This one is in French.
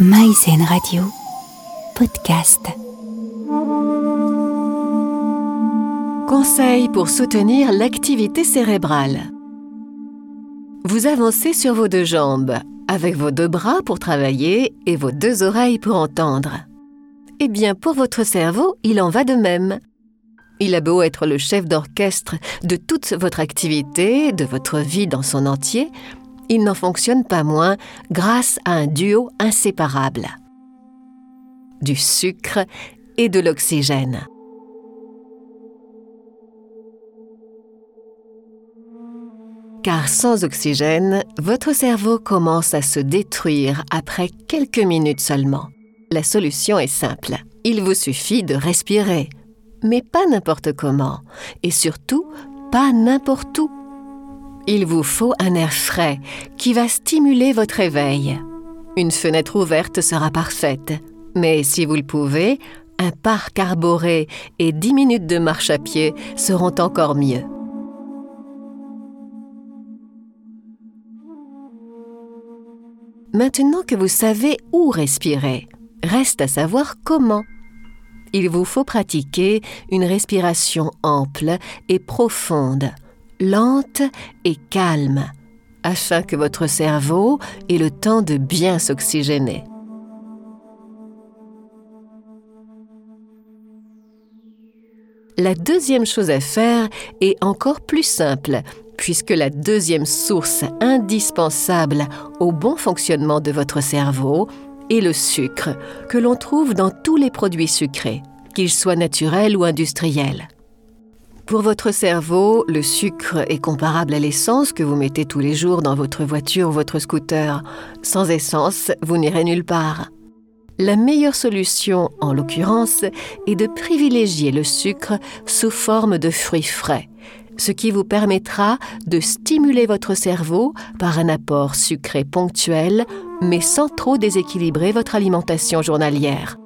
Maïzen Radio Podcast. Conseil pour soutenir l'activité cérébrale. Vous avancez sur vos deux jambes, avec vos deux bras pour travailler et vos deux oreilles pour entendre. Eh bien, pour votre cerveau, il en va de même. Il a beau être le chef d'orchestre de toute votre activité, de votre vie dans son entier, il n'en fonctionne pas moins grâce à un duo inséparable. Du sucre et de l'oxygène. Car sans oxygène, votre cerveau commence à se détruire après quelques minutes seulement. La solution est simple. Il vous suffit de respirer, mais pas n'importe comment, et surtout pas n'importe où. Il vous faut un air frais qui va stimuler votre éveil. Une fenêtre ouverte sera parfaite, mais si vous le pouvez, un parc arboré et 10 minutes de marche à pied seront encore mieux. Maintenant que vous savez où respirer, reste à savoir comment. Il vous faut pratiquer une respiration ample et profonde, lente et calme, afin que votre cerveau ait le temps de bien s'oxygéner. La deuxième chose à faire est encore plus simple, puisque la deuxième source indispensable au bon fonctionnement de votre cerveau est le sucre, que l'on trouve dans tous les produits sucrés, qu'ils soient naturels ou industriels. Pour votre cerveau, le sucre est comparable à l'essence que vous mettez tous les jours dans votre voiture ou votre scooter. Sans essence, vous n'irez nulle part. La meilleure solution, en l'occurrence, est de privilégier le sucre sous forme de fruits frais, ce qui vous permettra de stimuler votre cerveau par un apport sucré ponctuel, mais sans trop déséquilibrer votre alimentation journalière.